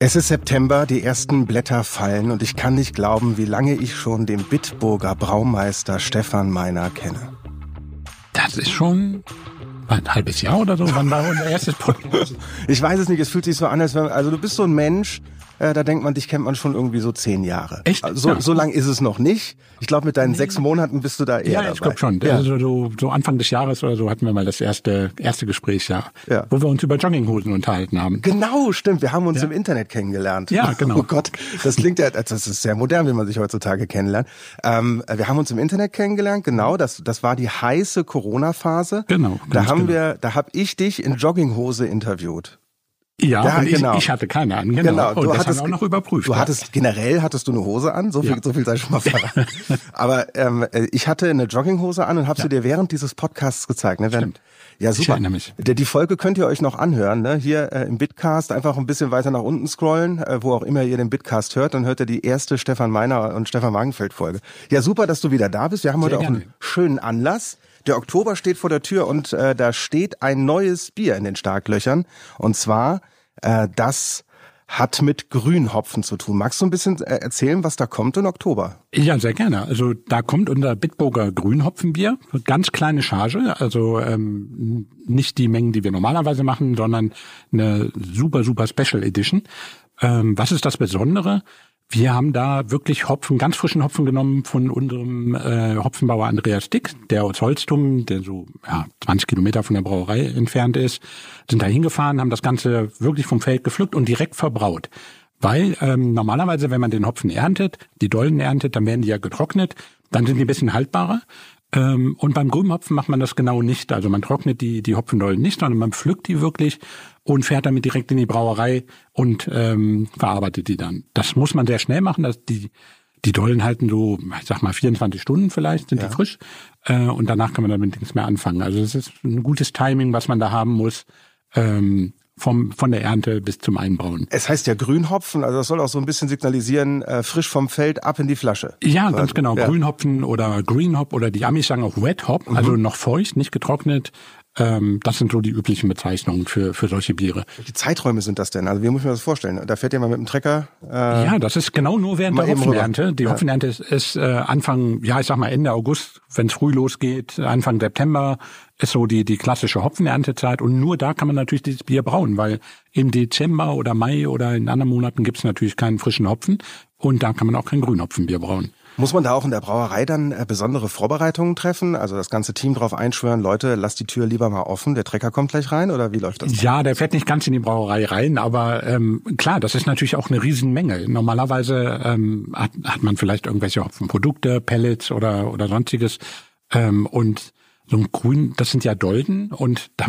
Es ist September, die ersten Blätter fallen und ich kann nicht glauben, wie lange ich schon den Bitburger Braumeister Stefan Meiner kenne. Das ist schon ein halbes Jahr oder so. Wann war unser erstes Podcast? Ich weiß es nicht, es fühlt sich so an, als wenn, also du bist so ein Mensch, äh, da denkt man, dich kennt man schon irgendwie so zehn Jahre. Echt? So, Ja. so lang ist es noch nicht. Ich glaube, mit deinen sechs Monaten bist du da eher Ja, ich glaube schon. Ja. Also so, so Anfang des Jahres oder so hatten wir mal das erste erste Gespräch, ja, Ja. wo wir uns über Jogginghosen unterhalten haben. Genau, stimmt. Wir haben uns Ja. im Internet kennengelernt. Ja, genau. Oh Gott, das klingt ja, das ist sehr modern, wie man sich heutzutage kennenlernt. Ähm, wir haben uns im Internet kennengelernt, genau. Das, das war die heiße Corona-Phase. Genau, Da haben genau. wir, da habe ich dich in Jogginghose interviewt. Ja, Ja, und ich, genau. ich hatte keine an, genau. und das haben wir auch noch überprüft. Du ja. hattest generell hattest du eine Hose an, so viel, Ja. so viel sei schon mal verraten. Aber ähm, äh, ich hatte eine Jogginghose an und habe sie dir während dieses Podcasts gezeigt. Ne? Während, Stimmt. ja, Ich super. erinnere mich. Die, Folge könnt ihr euch noch anhören. Ne? Hier äh, im Bitcast einfach ein bisschen weiter nach unten scrollen, äh, wo auch immer ihr den Bitcast hört, dann hört ihr die erste Stefan Meiner und Stefan Wagenfeld Folge. Ja, super, dass du wieder da bist. Wir haben heute auch gerne. einen schönen Anlass. Der Oktober steht vor der Tür und äh, da steht ein neues Bier in den Starklöchern. Und zwar äh, das hat mit Grünhopfen zu tun. Magst du ein bisschen äh, erzählen, was da kommt im Oktober? Ja, sehr gerne. Also da kommt unser Bitburger Grünhopfenbier, ganz kleine Charge, also ähm, nicht die Mengen, die wir normalerweise machen, sondern eine super, super Special Edition. Ähm, was ist das Besondere? Wir haben da wirklich Hopfen, ganz frischen Hopfen genommen von unserem äh, Hopfenbauer Andreas Dick, der aus Holstum, der so ja, 20 Kilometer von der Brauerei entfernt ist, sind da hingefahren, haben das Ganze wirklich vom Feld gepflückt und direkt verbraut. Weil ähm, normalerweise, wenn man den Hopfen erntet, die Dollen erntet, dann werden die ja getrocknet, dann sind die ein bisschen haltbarer. Ähm, und beim Grünhopfen macht man das genau nicht. Also man trocknet die, die Hopfendollen nicht, sondern man pflückt die wirklich und fährt damit direkt in die Brauerei und ähm, verarbeitet die dann. Das muss man sehr schnell machen. Dass die, die Dollen halten so, ich sag mal, 24 Stunden vielleicht, sind die frisch. Äh, und danach kann man damit nichts mehr anfangen. Also es ist ein gutes Timing, was man da haben muss. Ähm, vom, von der Ernte bis zum Einbrauen. Es heißt ja Grünhopfen, also das soll auch so ein bisschen signalisieren, äh, frisch vom Feld ab in die Flasche. Ja, ganz genau. ja. Grünhopfen oder Green Hop oder die Amis sagen auch Wet Hop, also noch feucht, nicht getrocknet. Ähm, das sind so die üblichen Bezeichnungen für, für solche Biere. Welche Zeiträume sind das denn? Also wie muss ich mir das vorstellen? Da fährt mal mit dem Trecker. Äh, Ja, das ist genau nur während der Hopfenernte. Die Ja. Hopfenernte ist, ist äh, Anfang, ja, ich sag mal Ende August, wenn es früh losgeht, Anfang September ist so die, die klassische Hopfenerntezeit. Und nur da kann man natürlich dieses Bier brauen, weil im Dezember oder Mai oder in anderen Monaten gibt's natürlich keinen frischen Hopfen und da kann man auch kein Grünhopfenbier brauen. Muss man da auch in der Brauerei dann äh, besondere Vorbereitungen treffen? Also das ganze Team drauf einschwören, Leute, lasst die Tür lieber mal offen, der Trecker kommt gleich rein oder wie läuft das? Ja, der fährt nicht ganz in die Brauerei rein, aber ähm, klar, das ist natürlich auch eine Riesenmenge. Normalerweise ähm, hat, hat man vielleicht irgendwelche Hopfenprodukte, Pellets oder oder sonstiges ähm, und so ein Grün, das sind ja Dolden und da,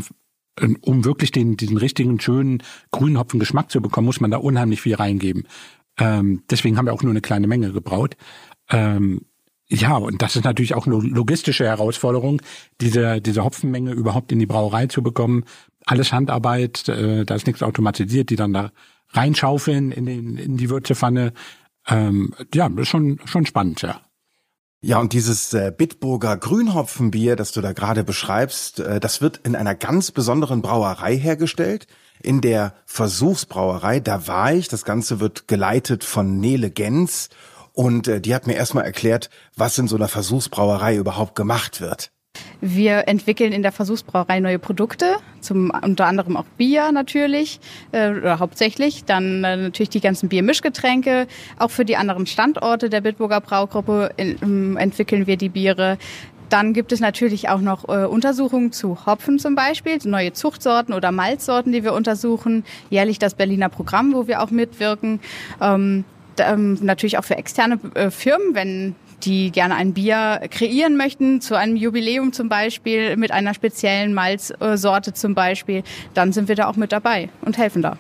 um wirklich den diesen richtigen schönen grünen Hopfengeschmack zu bekommen, muss man da unheimlich viel reingeben. Ähm, deswegen haben wir auch nur eine kleine Menge gebraut. Ähm, ja, und das ist natürlich auch eine logistische Herausforderung, diese, diese Hopfenmenge überhaupt in die Brauerei zu bekommen. Alles Handarbeit, äh, da ist nichts automatisiert, die dann da reinschaufeln in, den, in die Würzepfanne. Ähm, ja, das ist schon, schon spannend, ja. Ja, und dieses äh, Bitburger Grünhopfenbier, das du da gerade beschreibst, äh, das wird in einer ganz besonderen Brauerei hergestellt. In der Versuchsbrauerei, da war ich. Das Ganze wird geleitet von Nele Gens. Und äh, die hat mir erstmal erklärt, was in so einer Versuchsbrauerei überhaupt gemacht wird. Wir entwickeln in der Versuchsbrauerei neue Produkte, zum unter anderem auch Bier natürlich äh, oder hauptsächlich, dann äh, natürlich die ganzen Biermischgetränke. Auch für die anderen Standorte der Bitburger Braugruppe in, ähm, entwickeln wir die Biere. Dann gibt es natürlich auch noch äh, Untersuchungen zu Hopfen zum Beispiel, neue Zuchtsorten oder Malzsorten, die wir untersuchen. Jährlich das Berliner Programm, wo wir auch mitwirken. Ähm, ähm, natürlich auch für externe äh, Firmen, wenn die gerne ein Bier kreieren möchten, zu einem Jubiläum zum Beispiel, mit einer speziellen Malzsorte zum Beispiel, dann sind wir da auch mit dabei und helfen da.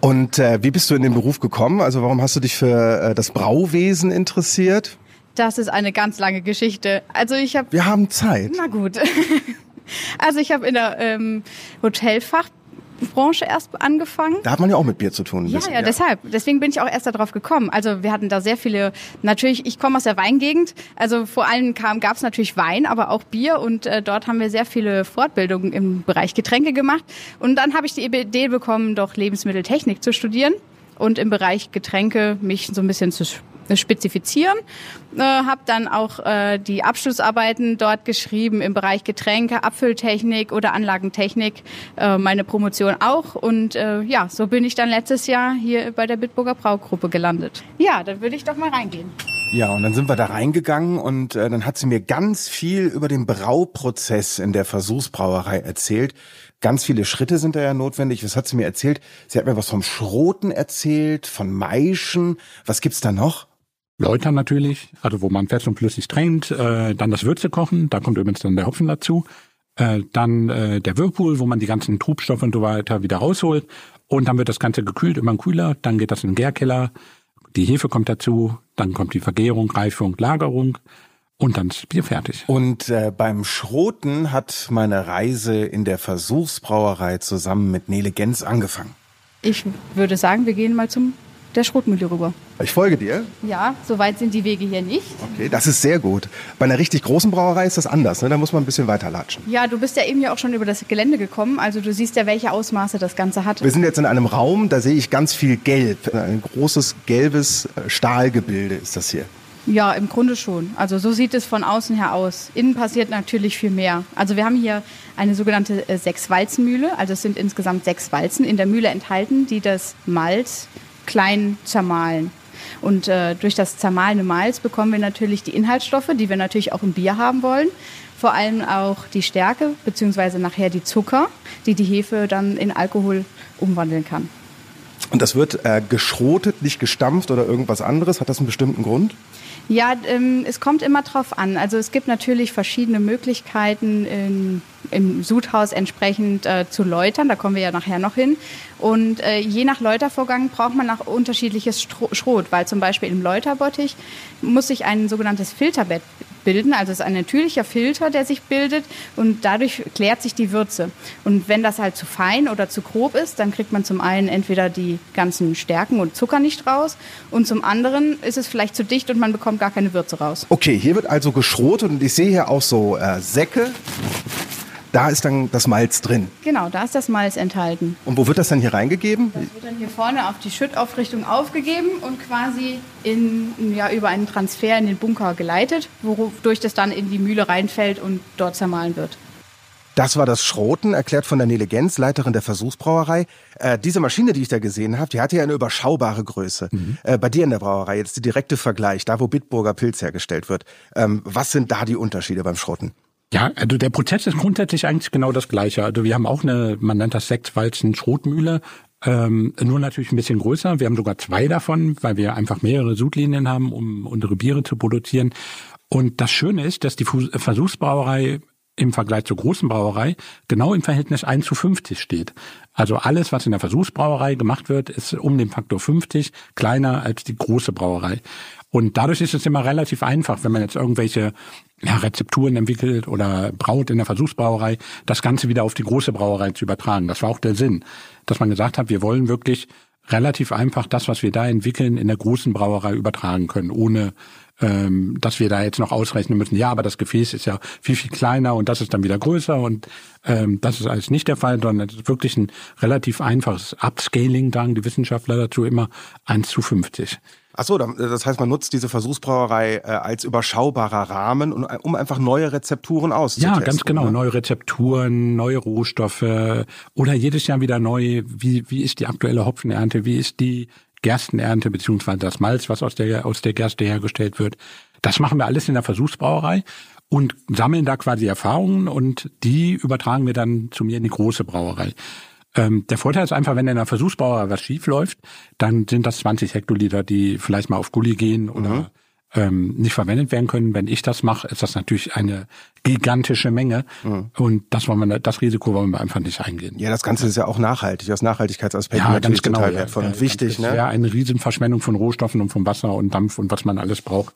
Und äh, wie bist du in den Beruf gekommen? Also warum hast du dich für äh, das Brauwesen interessiert? Das ist eine ganz lange Geschichte. Also ich habe, Wir haben Zeit. na gut, also ich habe in der ähm, Hotelfachbranche erst angefangen. Da hat man ja auch mit Bier zu tun. Ja, bisschen, ja, deshalb. Deswegen bin ich auch erst darauf gekommen. Also wir hatten da sehr viele, natürlich, ich komme aus der Weingegend, also vor allem gab es natürlich Wein, aber auch Bier und äh, dort haben wir sehr viele Fortbildungen im Bereich Getränke gemacht. Und dann habe ich die Idee bekommen, doch Lebensmitteltechnik zu studieren. und im Bereich Getränke mich so ein bisschen zu spezifizieren. Äh, habe dann auch äh, die Abschlussarbeiten dort geschrieben im Bereich Getränke, Abfülltechnik oder Anlagentechnik, äh, meine Promotion auch. Und äh, ja, so bin ich dann letztes Jahr hier bei der Bitburger Braugruppe gelandet. Ja, dann würde ich doch mal reingehen. Ja, und dann sind wir da reingegangen und äh, dann hat sie mir ganz viel über den Brauprozess in der Versuchsbrauerei erzählt. Ganz viele Schritte sind da ja notwendig. Was hat sie mir erzählt? Sie hat mir was vom Schroten erzählt, von Maischen. Was gibt's da noch? Läutern natürlich, also wo man fest und flüssig trennt, äh, dann das Würze kochen, da kommt übrigens dann der Hopfen dazu, äh, dann äh, der Whirlpool, wo man die ganzen Trubstoffe und so weiter wieder rausholt und dann wird das Ganze gekühlt, immer kühler, dann geht das in den Gärkeller, die Hefe kommt dazu, dann kommt die Vergärung, Reifung, Lagerung und dann ist Bier fertig. Und äh, beim Schroten hat meine Reise in der Versuchsbrauerei zusammen mit Nele Gens angefangen. Ich würde sagen, wir gehen mal zum der Schrotmühle rüber. Ich folge dir. Ja, so weit sind die Wege hier nicht. Okay, das ist sehr gut. Bei einer richtig großen Brauerei ist das anders, ne? Da muss man ein bisschen weiter latschen. Ja, du bist ja eben ja auch schon über das Gelände gekommen, also du siehst ja, welche Ausmaße das Ganze hat. Wir sind jetzt in einem Raum, da sehe ich ganz viel Gelb. Ein großes gelbes äh, Stahlgebilde ist das hier. Ja, im Grunde schon. Also so sieht es von außen her aus. Innen passiert natürlich viel mehr. Also wir haben hier eine sogenannte äh, Sechs-Walzen-Mühle. Also es sind insgesamt sechs Walzen in der Mühle enthalten, die das Malz klein zermahlen. Und äh, durch das zermahlene Malz bekommen wir natürlich die Inhaltsstoffe, die wir natürlich auch im Bier haben wollen. Vor allem auch die Stärke beziehungsweise nachher die Zucker, die die Hefe dann in Alkohol umwandeln kann. Und das wird äh, geschrotet, nicht gestampft oder irgendwas anderes. Hat das einen bestimmten Grund? Ja, ähm, es kommt immer drauf an. Also es gibt natürlich verschiedene Möglichkeiten in, im Sudhaus entsprechend äh, zu läutern. Da kommen wir ja nachher noch hin. Und äh, je nach Läutervorgang braucht man auch unterschiedliches Stro Schrot, weil zum Beispiel im Läuterbottich muss sich ein sogenanntes Filterbett bilden. Also es ist ein natürlicher Filter, der sich bildet und dadurch klärt sich die Würze. Und wenn das halt zu fein oder zu grob ist, dann kriegt man zum einen entweder die ganzen Stärken und Zucker nicht raus und zum anderen ist es vielleicht zu dicht und man bekommt gar keine Würze raus. Okay, hier wird also geschrotet und ich sehe hier auch so äh, Säcke da ist dann das Malz drin. Genau, da ist das Malz enthalten. Und wo wird das dann hier reingegeben? Das wird dann hier vorne auf die Schüttaufrichtung aufgegeben und quasi in, ja, über einen Transfer in den Bunker geleitet, wodurch das dann in die Mühle reinfällt und dort zermahlen wird. Das war das Schroten, erklärt von der Nele Gens, Leiterin der Versuchsbrauerei. Äh, diese Maschine, die ich da gesehen habe, die hatte ja eine überschaubare Größe. Mhm. Äh, bei dir in der Brauerei, jetzt der direkte Vergleich, da wo Bitburger Pilz hergestellt wird. Ähm, was sind da die Unterschiede beim Schroten? Ja, also der Prozess ist grundsätzlich eigentlich genau das gleiche. Also wir haben auch eine, man nennt das Sektwalzen Schrotmühle, ähm, nur natürlich ein bisschen größer. Wir haben sogar zwei davon, weil wir einfach mehrere Sudlinien haben, um unsere Biere zu produzieren. Und das Schöne ist, dass die Versuchsbrauerei im Vergleich zur großen Brauerei genau im Verhältnis 1 zu 50 steht. Also alles, was in der Versuchsbrauerei gemacht wird, ist um den Faktor 50 kleiner als die große Brauerei. Und dadurch ist es immer relativ einfach, wenn man jetzt irgendwelche ja, Rezepturen entwickelt oder braut in der Versuchsbrauerei, das Ganze wieder auf die große Brauerei zu übertragen. Das war auch der Sinn, dass man gesagt hat, wir wollen wirklich relativ einfach das, was wir da entwickeln, in der großen Brauerei übertragen können, ohne ähm, dass wir da jetzt noch ausrechnen müssen, ja, aber das Gefäß ist ja viel, viel kleiner und das ist dann wieder größer und ähm, das ist alles nicht der Fall, sondern es ist wirklich ein relativ einfaches Upscaling, sagen die Wissenschaftler dazu immer, 1 zu 50. Ach so, das heißt, man nutzt diese Versuchsbrauerei äh, als überschaubarer Rahmen, um einfach neue Rezepturen auszutesten. Ja, ganz genau. Ne? Neue Rezepturen, neue Rohstoffe oder jedes Jahr wieder neu. Wie, wie ist die aktuelle Hopfenernte? Wie ist die Gerstenernte beziehungsweise das Malz, was aus der, aus der Gerste hergestellt wird. Das machen wir alles in der Versuchsbrauerei und sammeln da quasi Erfahrungen und die übertragen wir dann zu mir in die große Brauerei. Ähm, der Vorteil ist einfach, wenn in der Versuchsbrauerei was schief läuft, dann sind das 20 Hektoliter, die vielleicht mal auf Gully gehen oder mhm ähm, nicht verwendet werden können. Wenn ich das mache, ist das natürlich eine gigantische Menge. Mhm. Und das wollen wir, das Risiko wollen wir einfach nicht eingehen. Ja, das Ganze ist ja auch nachhaltig, aus Nachhaltigkeitsaspekten ja, natürlich genau, total ja, wertvoll ja, und wichtig. Ne? Ja, eine Riesenverschwendung von Rohstoffen und von Wasser und Dampf und was man alles braucht.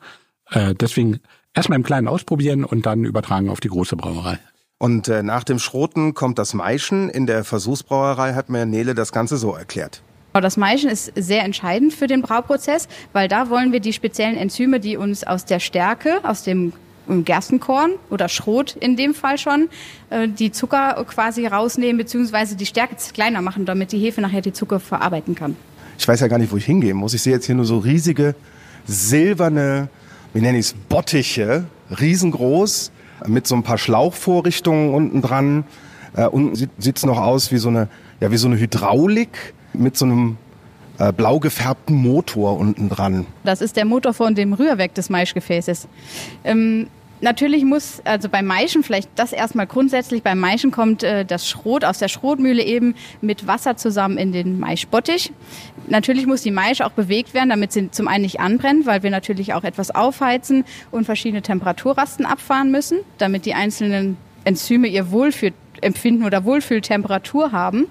Äh, deswegen erstmal im Kleinen ausprobieren und dann übertragen auf die große Brauerei. Und äh, nach dem Schroten kommt das Maischen. In der Versuchsbrauerei hat mir Nele das Ganze so erklärt. Das Maischen ist sehr entscheidend für den Brauprozess, weil da wollen wir die speziellen Enzyme, die uns aus der Stärke, aus dem Gerstenkorn oder Schrot in dem Fall schon, äh, die Zucker quasi rausnehmen, beziehungsweise die Stärke kleiner machen, damit die Hefe nachher die Zucker verarbeiten kann. Ich weiß ja gar nicht, wo ich hingehen muss. Ich sehe jetzt hier nur so riesige silberne, wie nenne ich es, Bottiche, riesengroß, mit so ein paar Schlauchvorrichtungen unten dran. Äh, unten sieht es noch aus wie so eine, ja, wie so eine Hydraulik mit so einem äh, blau gefärbten Motor unten dran. Das ist der Motor von dem Rührwerk des Maischgefäßes. Ähm, Natürlich muss, also beim Maischen vielleicht das erstmal grundsätzlich, beim Maischen kommt äh, das Schrot aus der Schrotmühle eben mit Wasser zusammen in den Maischbottich. Natürlich muss die Maische auch bewegt werden, damit sie zum einen nicht anbrennt, weil wir natürlich auch etwas aufheizen und verschiedene Temperaturrasten abfahren müssen, damit die einzelnen Enzyme ihr Wohlfühlempfinden oder Wohlfühltemperatur haben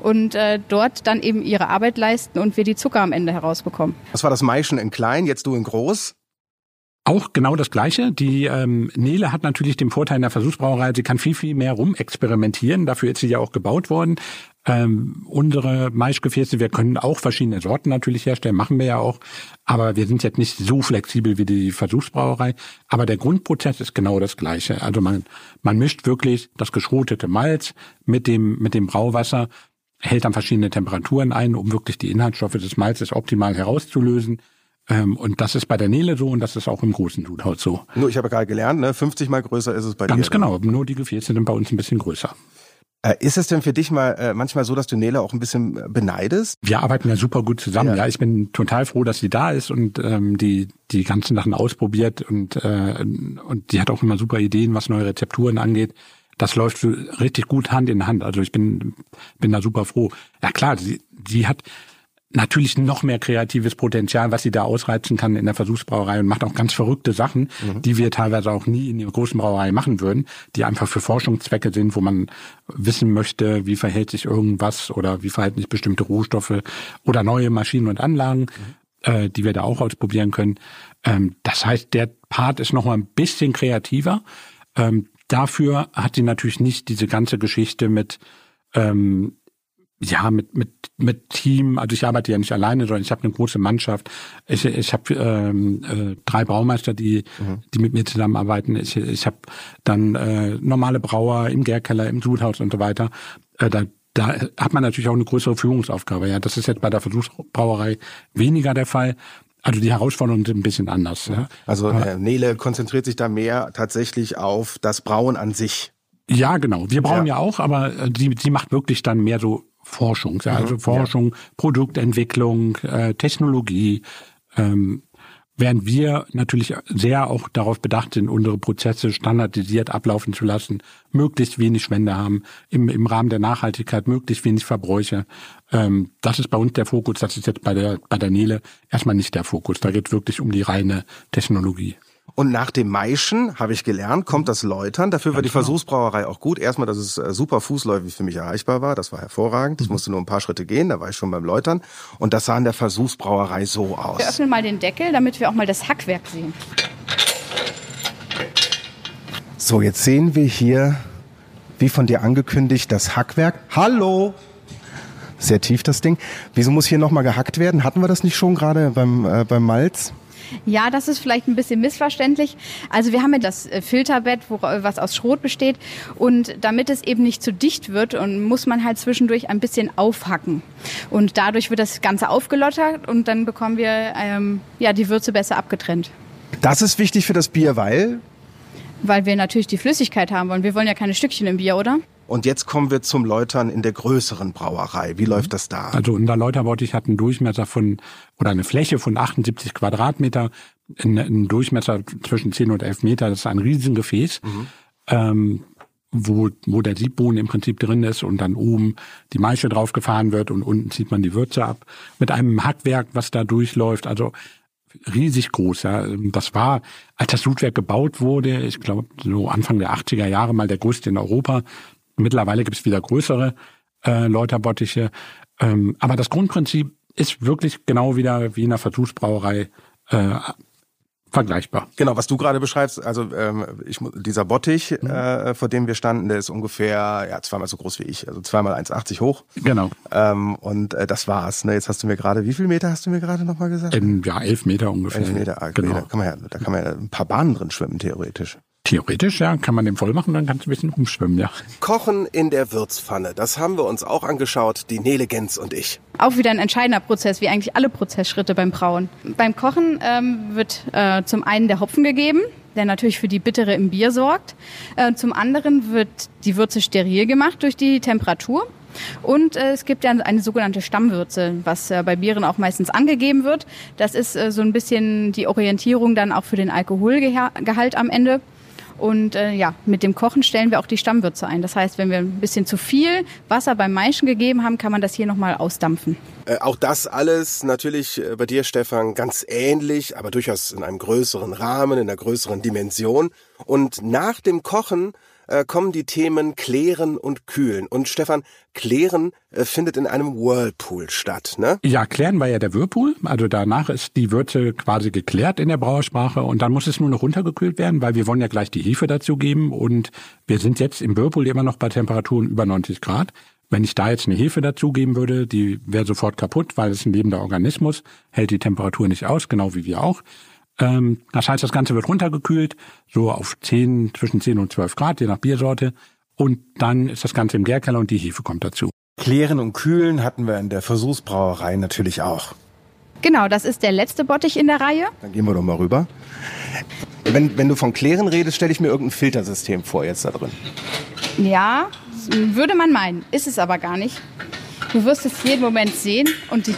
und äh, dort dann eben ihre Arbeit leisten und wir die Zucker am Ende herausbekommen. Das war das Maischen in klein, jetzt du in groß. Auch genau das Gleiche. Die ähm, Nele hat natürlich den Vorteil in der Versuchsbrauerei, sie kann viel, viel mehr rumexperimentieren. Dafür ist sie ja auch gebaut worden. Ähm, unsere Maischgefäße, wir können auch verschiedene Sorten natürlich herstellen, machen wir ja auch. Aber wir sind jetzt nicht so flexibel wie die Versuchsbrauerei. Aber der Grundprozess ist genau das Gleiche. Also man, man mischt wirklich das geschrotete Malz mit dem, mit dem Brauwasser, hält dann verschiedene Temperaturen ein, um wirklich die Inhaltsstoffe des Malzes optimal herauszulösen ähm, und das ist bei der Nele so und das ist auch im großen Sudhaus so. Nur, ich habe gerade gelernt, ne? 50 mal größer ist es bei Ganz dir. Ganz genau, nur die Gefäße sind bei uns ein bisschen größer. Äh, ist es denn für dich mal äh, manchmal so, dass du Nele auch ein bisschen äh, beneidest? Wir arbeiten ja super gut zusammen. Ja, ja ich bin total froh, dass sie da ist und ähm, die die ganzen Sachen ausprobiert und äh, und die hat auch immer super Ideen, was neue Rezepturen angeht. Das läuft richtig gut Hand in Hand. Also ich bin bin da super froh. Ja klar, sie sie hat natürlich noch mehr kreatives Potenzial, was sie da ausreizen kann in der Versuchsbrauerei und macht auch ganz verrückte Sachen, mhm. die wir teilweise auch nie in der großen Brauerei machen würden, die einfach für Forschungszwecke sind, wo man wissen möchte, wie verhält sich irgendwas oder wie verhalten sich bestimmte Rohstoffe oder neue Maschinen und Anlagen, mhm. äh, die wir da auch ausprobieren können. Ähm, das heißt, der Part ist noch mal ein bisschen kreativer. Ähm, dafür hat sie natürlich nicht diese ganze Geschichte mit ähm, ja, mit, mit, mit Team, also ich arbeite ja nicht alleine, sondern ich habe eine große Mannschaft. Ich, ich habe ähm, äh, drei Braumeister, die, mhm. die mit mir zusammenarbeiten. Ich, ich habe dann äh, normale Brauer im Gärkeller, im Sudhaus und so weiter. Äh, da, da hat man natürlich auch eine größere Führungsaufgabe. Ja, das ist jetzt bei der Versuchsbrauerei weniger der Fall. Also die Herausforderungen sind ein bisschen anders. Ja. Also äh, Nele konzentriert sich da mehr tatsächlich auf das Brauen an sich. Ja, genau. Wir brauchen ja, ja auch, aber äh, die, die macht wirklich dann mehr so Forschung, also mhm, Forschung, ja. Produktentwicklung, äh, Technologie, ähm, während wir natürlich sehr auch darauf bedacht sind, unsere Prozesse standardisiert ablaufen zu lassen, möglichst wenig Schwände haben, im, im Rahmen der Nachhaltigkeit möglichst wenig Verbräuche. Ähm, das ist bei uns der Fokus, das ist jetzt bei der, bei der Nele erstmal nicht der Fokus. Da geht es wirklich um die reine Technologie. Und nach dem Maischen, habe ich gelernt, kommt das Läutern. Dafür war die genau. Versuchsbrauerei auch gut. Erstmal, dass es äh, super fußläufig für mich erreichbar war. Das war hervorragend. Ich mhm. musste nur ein paar Schritte gehen, da war ich schon beim Läutern. Und das sah in der Versuchsbrauerei so aus. Wir öffnen mal den Deckel, damit wir auch mal das Hackwerk sehen. So, jetzt sehen wir hier, wie von dir angekündigt, das Hackwerk. Hallo! Sehr tief das Ding. Wieso muss hier nochmal gehackt werden? Hatten wir das nicht schon gerade beim, äh, beim Malz? Ja, das ist vielleicht ein bisschen missverständlich. Also wir haben ja das äh, Filterbett, wo, was aus Schrot besteht. Und damit es eben nicht zu dicht wird, und muss man halt zwischendurch ein bisschen aufhacken. Und dadurch wird das Ganze aufgelottert und dann bekommen wir ähm, ja, die Würze besser abgetrennt. Das ist wichtig für das Bier, weil? Weil wir natürlich die Flüssigkeit haben wollen. Wir wollen ja keine Stückchen im Bier, oder? Und jetzt kommen wir zum Läutern in der größeren Brauerei. Wie läuft das da? Also unser Läuterbottich hat einen Durchmesser von oder eine Fläche von 78 Quadratmeter, einen Durchmesser zwischen 10 und 11 Meter. Das ist ein Riesengefäß. Mhm. Ähm, wo, wo der Siebboden im Prinzip drin ist und dann oben die Maische draufgefahren wird und unten zieht man die Würze ab. Mit einem Hackwerk, was da durchläuft. Also riesig groß. Ja. Das war, als das Sudwerk gebaut wurde, ich glaube so Anfang der 80er Jahre mal der größte in Europa. Mittlerweile gibt es wieder größere äh, Läuterbottiche. Ähm, aber das Grundprinzip ist wirklich genau wieder wie in einer Versuchsbrauerei äh, vergleichbar. Genau, was du gerade beschreibst, also ähm, ich, dieser Bottich, mhm. äh, vor dem wir standen, der ist ungefähr ja zweimal so groß wie ich, also zweimal 1,80 hoch. Genau. Ähm, und äh, das war's. Ne? Jetzt hast du mir gerade, wie viel Meter hast du mir gerade nochmal gesagt? In, ja, elf Meter ungefähr. Elf Meter, ah, genau. Da kann man ja, da kann man ja ein paar Bahnen drin schwimmen, theoretisch. Theoretisch, ja, kann man den voll machen, dann kannst du ein bisschen umschwimmen, ja. Kochen in der Würzpfanne, das haben wir uns auch angeschaut, die Nele Gens und ich. Auch wieder ein entscheidender Prozess, wie eigentlich alle Prozessschritte beim Brauen. Beim Kochen ähm, wird äh, zum einen der Hopfen gegeben, der natürlich für die Bittere im Bier sorgt. Äh, zum anderen wird die Würze steril gemacht durch die Temperatur. Und äh, es gibt ja eine sogenannte Stammwürze, was äh, bei Bieren auch meistens angegeben wird. Das ist äh, so ein bisschen die Orientierung dann auch für den Alkoholgehalt am Ende. Und äh, ja, mit dem Kochen stellen wir auch die Stammwürze ein. Das heißt, wenn wir ein bisschen zu viel Wasser beim Maischen gegeben haben, kann man das hier nochmal ausdampfen. Äh, auch das alles natürlich äh, bei dir, Stefan, ganz ähnlich, aber durchaus in einem größeren Rahmen, in einer größeren Dimension. Und nach dem Kochen äh, kommen die Themen Klären und Kühlen. Und Stefan, Klären äh, findet in einem Whirlpool statt, ne? Ja, Klären war ja der Whirlpool. Also danach ist die Würze quasi geklärt in der Brauersprache und dann muss es nur noch runtergekühlt werden, weil wir wollen ja gleich die Hefe dazu geben und wir sind jetzt im Whirlpool immer noch bei Temperaturen über 90 Grad. Wenn ich da jetzt eine Hefe dazugeben würde, die wäre sofort kaputt, weil es ein lebender Organismus, hält die Temperatur nicht aus, genau wie wir auch. Ähm, das heißt, das Ganze wird runtergekühlt, so auf 10, zwischen 10 und 12 Grad, je nach Biersorte. Und dann ist das Ganze im Gärkeller und die Hefe kommt dazu. Klären und Kühlen hatten wir in der Versuchsbrauerei natürlich auch. Genau, das ist der letzte Bottich in der Reihe. Dann gehen wir doch mal rüber. Wenn, wenn du von Klären redest, stelle ich mir irgendein Filtersystem vor jetzt da drin. Ja, würde man meinen, ist es aber gar nicht. Du wirst es jeden Moment sehen und die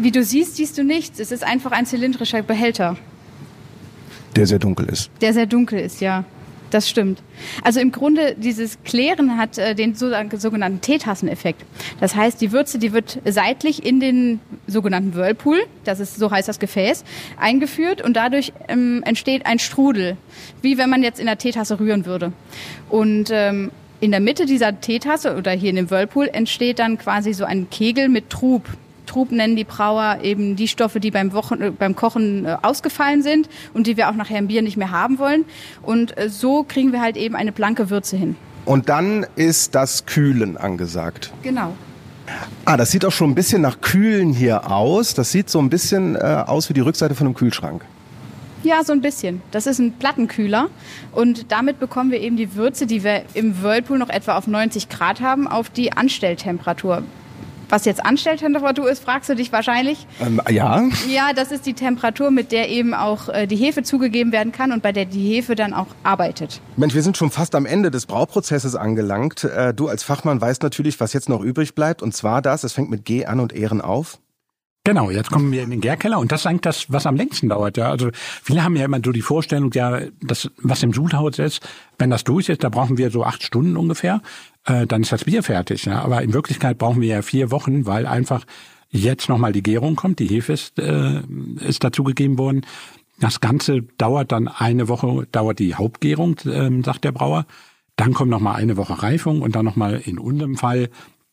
wie du siehst, siehst du nichts. Es ist einfach ein zylindrischer Behälter. Der sehr dunkel ist. Der sehr dunkel ist, ja. Das stimmt. Also im Grunde, dieses Klären hat äh, den sogenannten Teetasseneffekt. Das heißt, die Würze, die wird seitlich in den sogenannten Whirlpool, das ist, so heißt das Gefäß, eingeführt und dadurch ähm, entsteht ein Strudel, wie wenn man jetzt in der Teetasse rühren würde. Und ähm, in der Mitte dieser Teetasse oder hier in dem Whirlpool entsteht dann quasi so ein Kegel mit Trub. Trub nennen die Brauer eben die Stoffe, die beim, Wochen, äh, beim Kochen äh, ausgefallen sind und die wir auch nachher im Bier nicht mehr haben wollen. Und äh, so kriegen wir halt eben eine blanke Würze hin. Und dann ist das Kühlen angesagt. Genau. Ah, das sieht auch schon ein bisschen nach Kühlen hier aus. Das sieht so ein bisschen äh, aus wie die Rückseite von einem Kühlschrank. Ja, so ein bisschen. Das ist ein Plattenkühler und damit bekommen wir eben die Würze, die wir im Whirlpool noch etwa auf 90 Grad haben, auf die Anstelltemperatur. Was jetzt Anstelltemperatur ist, fragst du dich wahrscheinlich. Ähm, ja. Ja, das ist die Temperatur, mit der eben auch äh, die Hefe zugegeben werden kann und bei der die Hefe dann auch arbeitet. Mensch, wir sind schon fast am Ende des Brauprozesses angelangt. Äh, du als Fachmann weißt natürlich, was jetzt noch übrig bleibt. Und zwar das, es fängt mit G an und Ehren auf. Genau, jetzt kommen wir in den Gärkeller und das ist eigentlich das, was am längsten dauert. Ja, also viele haben ja immer so die Vorstellung, ja, das, was im Sudhaus ist, wenn das durch ist, da brauchen wir so acht Stunden ungefähr, äh, dann ist das Bier fertig. Ja, aber in Wirklichkeit brauchen wir ja vier Wochen, weil einfach jetzt nochmal die Gärung kommt, die Hefe ist, äh, ist dazugegeben worden. Das Ganze dauert dann eine Woche, dauert die Hauptgärung, äh, sagt der Brauer. Dann kommt nochmal eine Woche Reifung und dann nochmal in unserem Fall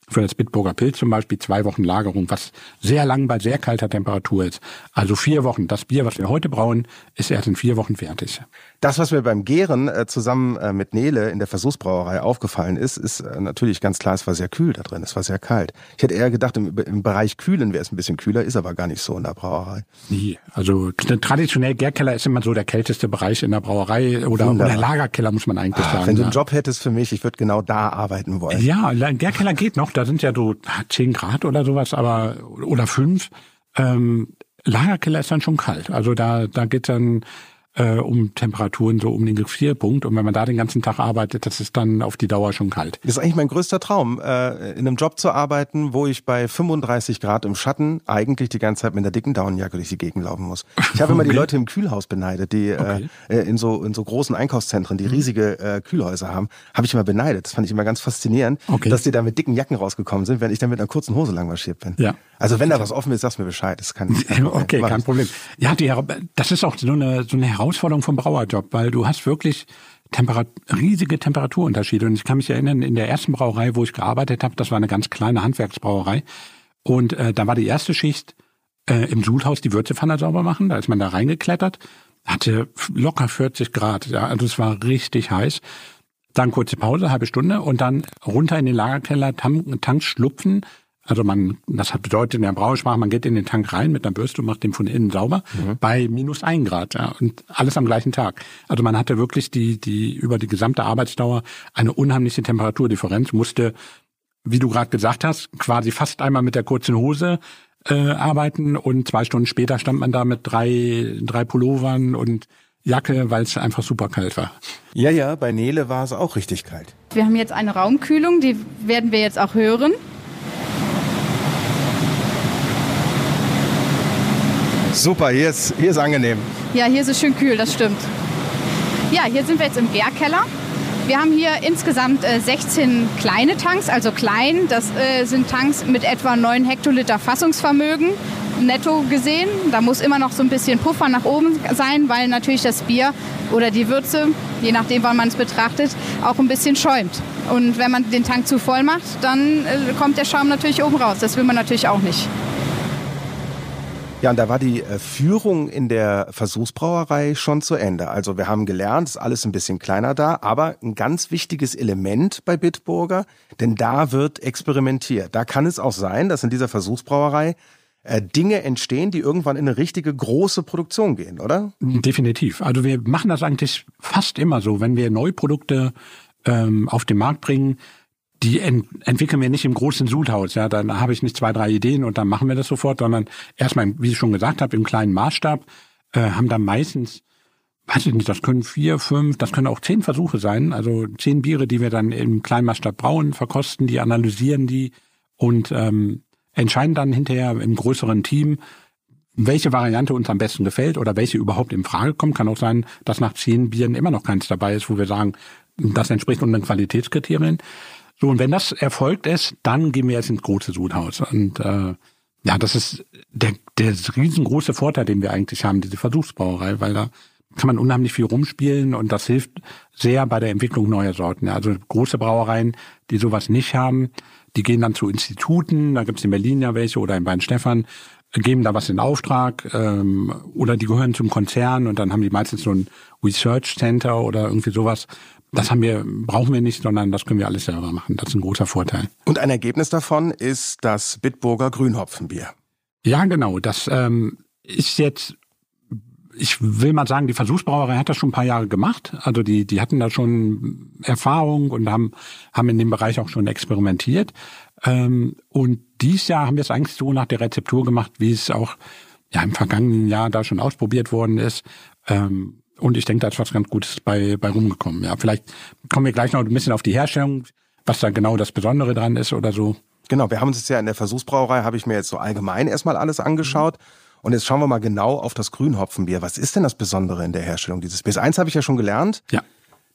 für das Bitburger Pilz zum Beispiel zwei Wochen Lagerung, was sehr lang bei sehr kalter Temperatur ist. Also vier Wochen. Das Bier, was wir heute brauen, ist erst in vier Wochen fertig. Das, was mir beim Gären äh, zusammen äh, mit Nele in der Versuchsbrauerei aufgefallen ist, ist äh, natürlich ganz klar, es war sehr kühl da drin, es war sehr kalt. Ich hätte eher gedacht, im, im Bereich Kühlen wäre es ein bisschen kühler, ist aber gar nicht so in der Brauerei. Nee, also traditionell Gärkeller ist immer so der kälteste Bereich in der Brauerei oder, oder Lagerkeller, muss man eigentlich Ach, sagen. Wenn du einen Job hättest für mich, ich würde genau da arbeiten wollen. Ja, Gärkeller geht noch, da sind ja so 10 Grad oder sowas, aber oder 5. Ähm, Lagerkeller ist dann schon kalt. Also da, da geht dann äh, um Temperaturen so um den Gefrierpunkt. Und wenn man da den ganzen Tag arbeitet, das ist dann auf die Dauer schon kalt. Das ist eigentlich mein größter Traum, äh, in einem Job zu arbeiten, wo ich bei 35 Grad im Schatten eigentlich die ganze Zeit mit einer dicken Daunenjacke durch die Gegend laufen muss. Ich habe okay. immer die Leute im Kühlhaus beneidet, die äh, okay. äh, in so in so großen Einkaufszentren, die mhm. riesige äh, Kühlhäuser haben, habe ich immer beneidet. Das fand ich immer ganz faszinierend, okay. dass die da mit dicken Jacken rausgekommen sind, wenn ich dann mit einer kurzen Hose lang marschiert bin. Ja. Also wenn da was offen ist, sag's mir Bescheid. Das kann, kann okay, kein Problem. Ja, die, das ist auch so eine so eine Herausforderung vom Brauerjob, weil du hast wirklich Temperat riesige Temperaturunterschiede. Und ich kann mich erinnern, in der ersten Brauerei, wo ich gearbeitet habe, das war eine ganz kleine Handwerksbrauerei. Und äh, da war die erste Schicht äh, im Sudhaus die Würzepfanne sauber machen. Da ist man da reingeklettert, hatte locker 40 Grad. Ja, also es war richtig heiß. Dann kurze Pause, halbe Stunde und dann runter in den Lagerkeller, Tanks schlupfen, Also man, das bedeutet in der Brausprache, man geht in den Tank rein mit einer Bürste und macht den von innen sauber mhm. bei minus ein Grad ja, und alles am gleichen Tag. Also man hatte wirklich die, die über die gesamte Arbeitsdauer eine unheimliche Temperaturdifferenz, musste, wie du gerade gesagt hast, quasi fast einmal mit der kurzen Hose äh, arbeiten und zwei Stunden später stand man da mit drei, drei Pullovern und Jacke, weil es einfach super kalt war. Ja, ja, bei Nele war es auch richtig kalt. Wir haben jetzt eine Raumkühlung, die werden wir jetzt auch hören. Super, hier ist, hier ist angenehm. Ja, hier ist es schön kühl, das stimmt. Ja, hier sind wir jetzt im Gärkeller. Wir haben hier insgesamt äh, 16 kleine Tanks, also klein. Das äh, sind Tanks mit etwa 9 Hektoliter Fassungsvermögen netto gesehen. Da muss immer noch so ein bisschen Puffer nach oben sein, weil natürlich das Bier oder die Würze, je nachdem, wann man es betrachtet, auch ein bisschen schäumt. Und wenn man den Tank zu voll macht, dann äh, kommt der Schaum natürlich oben raus. Das will man natürlich auch nicht. Ja, und da war die äh, Führung in der Versuchsbrauerei schon zu Ende. Also wir haben gelernt, ist alles ein bisschen kleiner da, aber ein ganz wichtiges Element bei Bitburger, denn da wird experimentiert. Da kann es auch sein, dass in dieser Versuchsbrauerei äh, Dinge entstehen, die irgendwann in eine richtige große Produktion gehen, oder? Definitiv. Also wir machen das eigentlich fast immer so, wenn wir Neuprodukte ähm, auf den Markt bringen, die ent entwickeln wir nicht im großen Sudhaus. Ja, dann habe ich nicht zwei, drei Ideen und dann machen wir das sofort, sondern erstmal, wie ich schon gesagt habe, im kleinen Maßstab äh, haben dann meistens, weiß ich nicht, das können vier, fünf, das können auch zehn Versuche sein, also zehn Biere, die wir dann im kleinen Maßstab brauen, verkosten die, analysieren die und ähm, entscheiden dann hinterher im größeren Team, welche Variante uns am besten gefällt oder welche überhaupt in Frage kommt. Kann auch sein, dass nach zehn Bieren immer noch keins dabei ist, wo wir sagen, das entspricht unseren Qualitätskriterien. So, und wenn das erfolgt ist, dann gehen wir jetzt ins große Sudhaus. Und äh, ja, das ist der, der riesengroße Vorteil, den wir eigentlich haben, diese Versuchsbrauerei, weil da kann man unheimlich viel rumspielen und das hilft sehr bei der Entwicklung neuer Sorten. Also große Brauereien, die sowas nicht haben, die gehen dann zu Instituten, da gibt's in Berlin ja welche oder in Weinstefan, geben da was in Auftrag ähm, oder die gehören zum Konzern und dann haben die meistens so ein Research Center oder irgendwie sowas das haben wir, brauchen wir nicht, sondern das können wir alles selber machen. Das ist ein großer Vorteil. Und ein Ergebnis davon ist das Bitburger Grünhopfenbier. Ja, genau. Das ähm, ist jetzt, ich will mal sagen, die Versuchsbrauerei hat das schon ein paar Jahre gemacht. Also die, die hatten da schon Erfahrung und haben, haben in dem Bereich auch schon experimentiert. Ähm, und dieses Jahr haben wir es eigentlich so nach der Rezeptur gemacht, wie es auch ja im vergangenen Jahr da schon ausprobiert worden ist. Und ich denke, da ist was ganz Gutes bei, bei rumgekommen. Ja, vielleicht kommen wir gleich noch ein bisschen auf die Herstellung, was da genau das Besondere dran ist oder so. Genau, wir haben uns jetzt ja in der Versuchsbrauerei, habe ich mir jetzt so allgemein erstmal alles angeschaut. Und jetzt schauen wir mal genau auf das Grünhopfenbier. Was ist denn das Besondere in der Herstellung dieses Biers? Eins habe ich ja schon gelernt. Ja.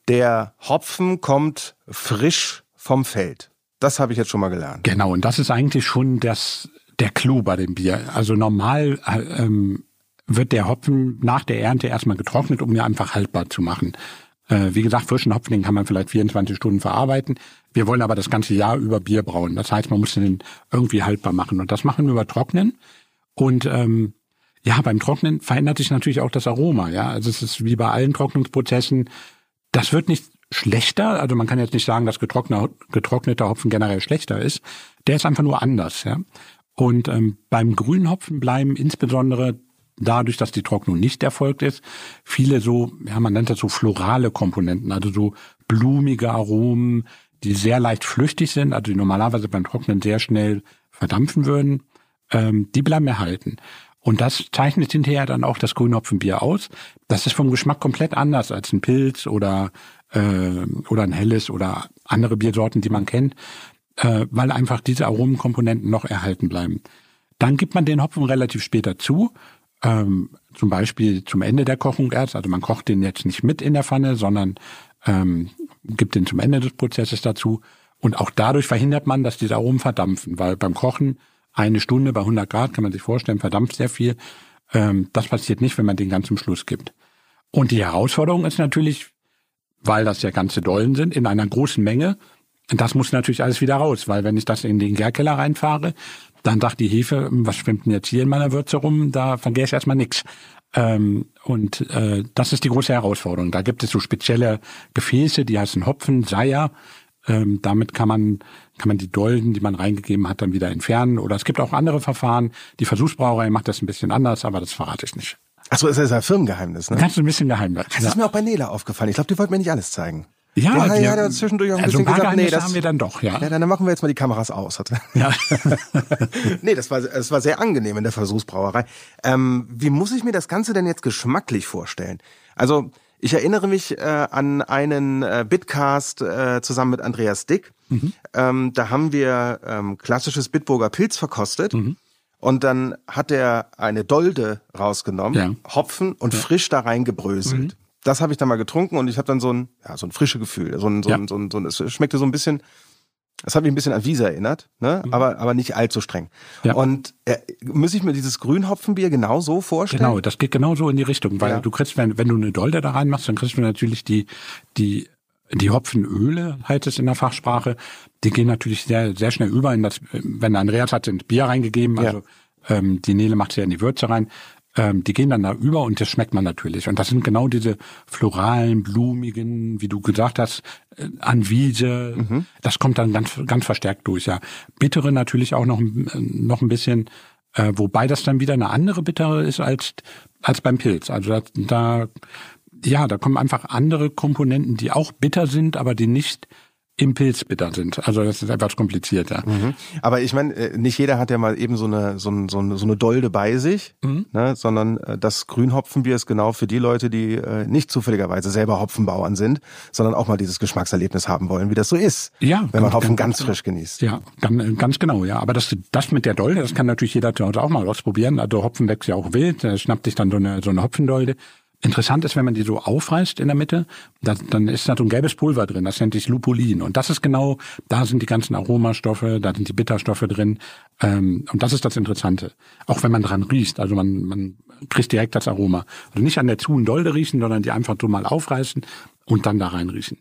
Der Hopfen kommt frisch vom Feld. Das habe ich jetzt schon mal gelernt. Genau, und das ist eigentlich schon das, der Clou bei dem Bier. Also normal äh, ähm, wird der Hopfen nach der Ernte erstmal getrocknet, um ihn einfach haltbar zu machen. Äh, wie gesagt, frischen Hopfen, den kann man vielleicht 24 Stunden verarbeiten. Wir wollen aber das ganze Jahr über Bier brauen. Das heißt, man muss den irgendwie haltbar machen. Und das machen wir über Trocknen. Und ähm, ja, beim Trocknen verändert sich natürlich auch das Aroma. Ja, also es ist wie bei allen Trocknungsprozessen. Das wird nicht schlechter. Also man kann jetzt nicht sagen, dass getrockneter Hopfen generell schlechter ist. Der ist einfach nur anders. Ja. Und ähm, beim grünen Hopfen bleiben insbesondere dadurch, dass die Trocknung nicht erfolgt ist, viele so, ja, man nennt das so florale Komponenten, also so blumige Aromen, die sehr leicht flüchtig sind, also die normalerweise beim Trocknen sehr schnell verdampfen würden, ähm, die bleiben erhalten. Und das zeichnet hinterher dann auch das Grünhopfenbier aus. Das ist vom Geschmack komplett anders als ein Pilz oder, äh, oder ein helles oder andere Biersorten, die man kennt, äh, weil einfach diese Aromenkomponenten noch erhalten bleiben. Dann gibt man den Hopfen relativ später zu ähm, zum Beispiel zum Ende der Kochung erst. Also man kocht den jetzt nicht mit in der Pfanne, sondern ähm, gibt den zum Ende des Prozesses dazu. Und auch dadurch verhindert man, dass diese Aromen verdampfen, weil beim Kochen eine Stunde bei 100 Grad, kann man sich vorstellen, verdampft sehr viel. Ähm, das passiert nicht, wenn man den ganz zum Schluss gibt. Und die Herausforderung ist natürlich, weil das ja ganze Dollen sind, in einer großen Menge, das muss natürlich alles wieder raus, weil wenn ich das in den Gärkeller reinfahre, dann sagt die Hefe, was schwimmt denn jetzt hier in meiner Würze rum? Da vergehe ich erstmal nichts. Ähm, und äh, das ist die große Herausforderung. Da gibt es so spezielle Gefäße, die heißen Hopfen, Seier. Ähm, damit kann man, kann man die Dolden, die man reingegeben hat, dann wieder entfernen. Oder es gibt auch andere Verfahren. Die Versuchsbrauerei macht das ein bisschen anders, aber das verrate ich nicht. Achso, das ist ein Firmengeheimnis, ne? Ganz ein bisschen Geheimnis. Das ist mir auch bei Nela aufgefallen. Ich glaube, die wollten mir nicht alles zeigen. Ja, ja, wir, ja, da zwischendurch auch ein also bisschen ein paar gesagt, nee, das haben wir dann doch, ja. Ja, dann machen wir jetzt mal die Kameras aus. Ja. nee, das war, das war sehr angenehm in der Versuchsbrauerei. Ähm, wie muss ich mir das Ganze denn jetzt geschmacklich vorstellen? Also, ich erinnere mich äh, an einen äh, Bitcast äh, zusammen mit Andreas Dick. Mhm. Ähm, da haben wir ähm, klassisches Bitburger Pilz verkostet. Mhm. Und dann hat er eine Dolde rausgenommen, Ja. Mhm. Hopfen und frisch da reingebröselt. Das habe ich dann mal getrunken und ich habe dann so ein, ja, so ein frische Gefühl. So ein, so ein, Ja. so ein, so ein, es schmeckte so ein bisschen, es hat mich ein bisschen an Wiese erinnert, ne? aber, aber nicht allzu streng. Mhm. Ja. Und äh, muss ich mir dieses Grünhopfenbier genau so vorstellen? Genau, das geht genau so in die Richtung, weil Ja. du kriegst, wenn, wenn du eine Dolde da reinmachst, dann kriegst du natürlich die, die, die Hopfenöle, heißt es in der Fachsprache, die gehen natürlich sehr, sehr schnell über in das, wenn Andreas hat ins Bier reingegeben, Ja. also ähm, die Nele macht ja in die Würze rein, ähm, die gehen dann da über und das schmeckt man natürlich. Und das sind genau diese floralen, blumigen, wie du gesagt hast, äh, an Wiese. Mhm. Das kommt dann ganz, ganz verstärkt durch, ja. Bittere natürlich auch noch, ein- noch ein bisschen, äh, wobei das dann wieder eine andere Bittere ist als, als beim Pilz. Also da, da, ja, da kommen einfach andere Komponenten, die auch bitter sind, aber die nicht im Pilz bitter sind. Also das ist etwas komplizierter. Mhm. Aber ich meine, äh, nicht jeder hat ja mal eben so eine, so, ein, so, eine, so eine Dolde bei sich, Mhm. ne? sondern äh, das Grünhopfenbier ist genau für die Leute, die äh, nicht zufälligerweise selber Hopfenbauern sind, sondern auch mal dieses Geschmackserlebnis haben wollen, wie das so ist, Ja, wenn man Hopfen ganz ganz frisch genießt. Ja, ganz, ganz genau, ja. Aber das, das mit der Dolde, das kann natürlich jeder zu Hause auch mal ausprobieren. Also Hopfen wächst ja auch wild, da schnappt sich dann so eine, so eine Hopfendolde. Interessant ist, wenn man die so aufreißt in der Mitte, da, dann ist da so ein gelbes Pulver drin, das nennt sich Lupulin. Und das ist genau, da sind die ganzen Aromastoffe, da sind die Bitterstoffe drin. Ähm, und das ist das Interessante. Auch wenn man dran riecht, also man, man kriegt direkt das Aroma. Also nicht an der zu Dolde riechen, sondern die einfach so mal aufreißen und dann da reinriechen.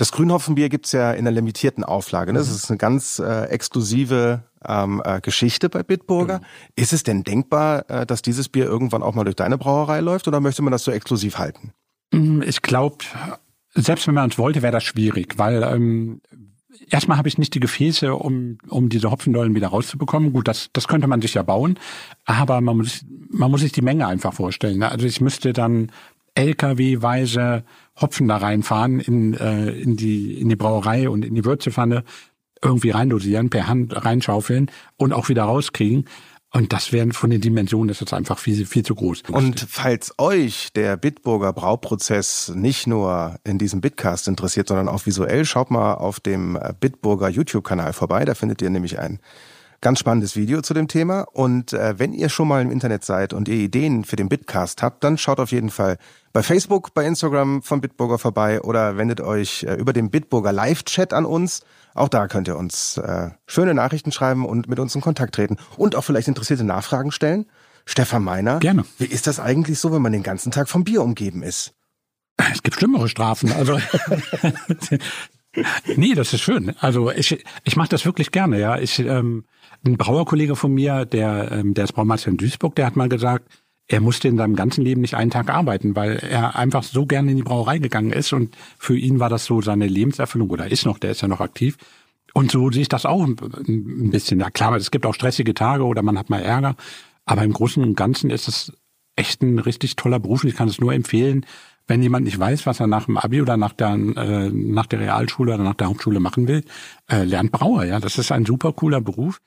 Das Grünhopfenbier gibt's ja in einer limitierten Auflage. Ne? Das ist eine ganz äh, exklusive ähm, äh, Geschichte bei Bitburger. Ist es denn denkbar, äh, dass dieses Bier irgendwann auch mal durch deine Brauerei läuft oder möchte man das so exklusiv halten? Mm, Ich glaube, selbst wenn man es wollte, wäre das schwierig, weil ähm, erstmal habe ich nicht die Gefäße, um, um diese Hopfendollen wieder rauszubekommen. Gut, das, das könnte man sich ja bauen, aber man muss, man muss sich die Menge einfach vorstellen. ne? Also ich müsste dann LKW-weise Hopfen da reinfahren in, äh, in, die, in die Brauerei und in die Würzepfanne, irgendwie reindosieren, per Hand reinschaufeln und auch wieder rauskriegen. Und das wären von den Dimensionen, das ist einfach viel, viel zu groß. Und falls euch der Bitburger Brauprozess nicht nur in diesem Bitcast interessiert, sondern auch visuell, schaut mal auf dem Bitburger YouTube-Kanal vorbei. Da findet ihr nämlich ein ganz spannendes Video zu dem Thema. Und äh, wenn ihr schon mal im Internet seid und ihr Ideen für den Bitcast habt, dann schaut auf jeden Fall bei Facebook, bei Instagram von Bitburger vorbei oder wendet euch äh, über den Bitburger Live-Chat an uns. Auch da könnt ihr uns äh, schöne Nachrichten schreiben und mit uns in Kontakt treten und auch vielleicht interessierte Nachfragen stellen. Stefan Meiner, Gerne. wie ist das eigentlich so, wenn man den ganzen Tag vom Bier umgeben ist? Es gibt schlimmere Strafen. Also nee, das ist schön. Also ich, ich mache das wirklich gerne. Ja, ich ähm, ein Brauerkollege von mir, der ähm, der ist Braumeister in Duisburg, der hat mal gesagt, er musste in seinem ganzen Leben nicht einen Tag arbeiten, weil er einfach so gerne in die Brauerei gegangen ist und für ihn war das so seine Lebenserfüllung oder ist noch, der ist ja noch aktiv. Und so sehe ich das auch ein bisschen. Ja klar, es gibt auch stressige Tage oder man hat mal Ärger, aber im Großen und Ganzen ist es echt ein richtig toller Beruf. und Ich kann es nur empfehlen, wenn jemand nicht weiß, was er nach dem Abi oder nach der, äh, nach der Realschule oder nach der Hauptschule machen will, äh, lernt Brauer. Ja, das ist ein super cooler Beruf.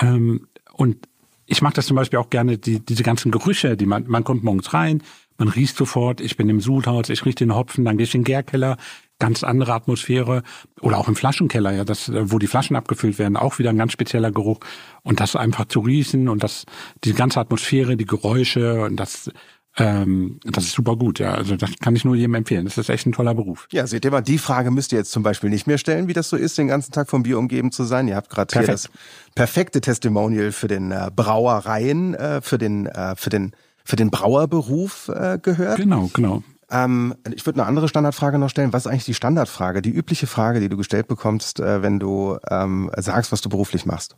Ähm, und ich mag das zum Beispiel auch gerne, die, diese ganzen Gerüche, die man, man kommt morgens rein, man riecht sofort, ich bin im Sudhaus, ich rieche den Hopfen, dann gehe ich in den Gärkeller, ganz andere Atmosphäre. Oder auch im Flaschenkeller, ja, das, wo die Flaschen abgefüllt werden, auch wieder ein ganz spezieller Geruch. Und das einfach zu riechen und das, die ganze Atmosphäre, die Geräusche und das, ähm, das ist super gut, ja. Also das kann ich nur jedem empfehlen. Das ist echt ein toller Beruf. Ja, seht ihr mal, die Frage müsst ihr jetzt zum Beispiel nicht mehr stellen, wie das so ist, den ganzen Tag vom Bier umgeben zu sein. Ihr habt gerade hier das perfekte Testimonial für den äh, Brauereien, äh, für den, äh, für den, für den Brauerberuf äh, gehört. Genau, genau. Ähm, ich würde eine andere Standardfrage noch stellen. Was ist eigentlich die Standardfrage, die übliche Frage, die du gestellt bekommst, äh, wenn du ähm, sagst, was du beruflich machst?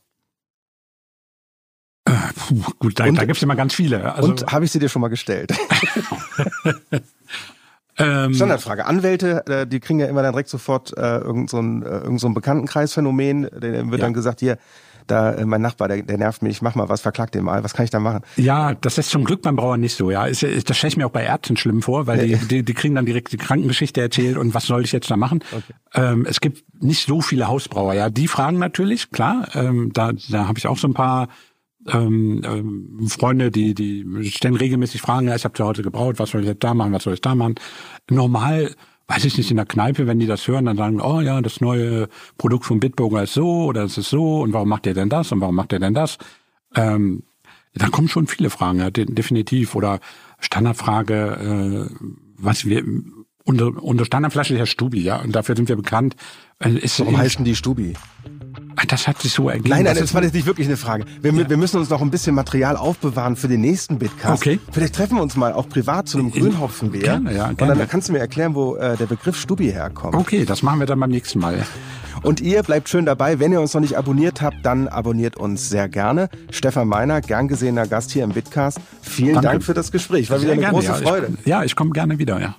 Äh, puh, gut, da, Und- da gibt's immer ganz viele. Also, Und habe ich sie dir schon mal gestellt? Ähm, Standardfrage. Anwälte, äh, die kriegen ja immer dann direkt sofort äh, irgend so ein, äh, irgend so ein Bekanntenkreisphänomen. Denen wird ja. dann gesagt, hier, da äh, mein Nachbar, der, der nervt mich, ich mach mal was, verklag den mal, was kann ich da machen? Ja, das ist zum Glück beim Brauer nicht so, ja. Ist, ist, das stelle ich mir auch bei Ärzten schlimm vor, weil die, die, die kriegen dann direkt die Krankengeschichte erzählt und was soll ich jetzt da machen? Okay. Ähm, es gibt nicht so viele Hausbrauer, ja. Die fragen natürlich, klar, ähm, da, da habe ich auch so ein paar ähm, ähm, Freunde, die, die stellen regelmäßig Fragen, ja, ich habe zu Hause gebraut, was soll ich jetzt da machen, was soll ich da machen? Normal, weiß ich nicht, in der Kneipe, wenn die das hören, dann sagen, oh ja, das neue Produkt von Bitburger ist so oder es ist so und warum macht ihr denn das und warum macht ihr denn das? Ähm, da kommen schon viele Fragen, ja, definitiv. Oder Standardfrage, äh, was wir unter, unter Standardflasche ist ja Stubi, ja, und dafür sind wir bekannt. Äh, ist Warum heißen die Stubi? Das hat sich so ergeben. Nein, nein, das, das war jetzt nicht wirklich eine Frage. Wir, ja. wir, müssen uns noch ein bisschen Material aufbewahren für den nächsten Bitcast. Okay. Vielleicht treffen wir uns mal auch privat zu einem Grünhopfenbär. Gerne, ja, gerne. Und dann kannst du mir erklären, wo äh, der Begriff Stubi herkommt. Okay, das machen wir dann beim nächsten Mal. Und ihr bleibt schön dabei. Wenn ihr uns noch nicht abonniert habt, dann abonniert uns sehr gerne. Stefan Meiner, gern gesehener Gast hier im Bitcast. Vielen Danke. Dank für das Gespräch. War wieder eine gerne, große ja. Freude. Ich, ja, ich komme gerne wieder, ja.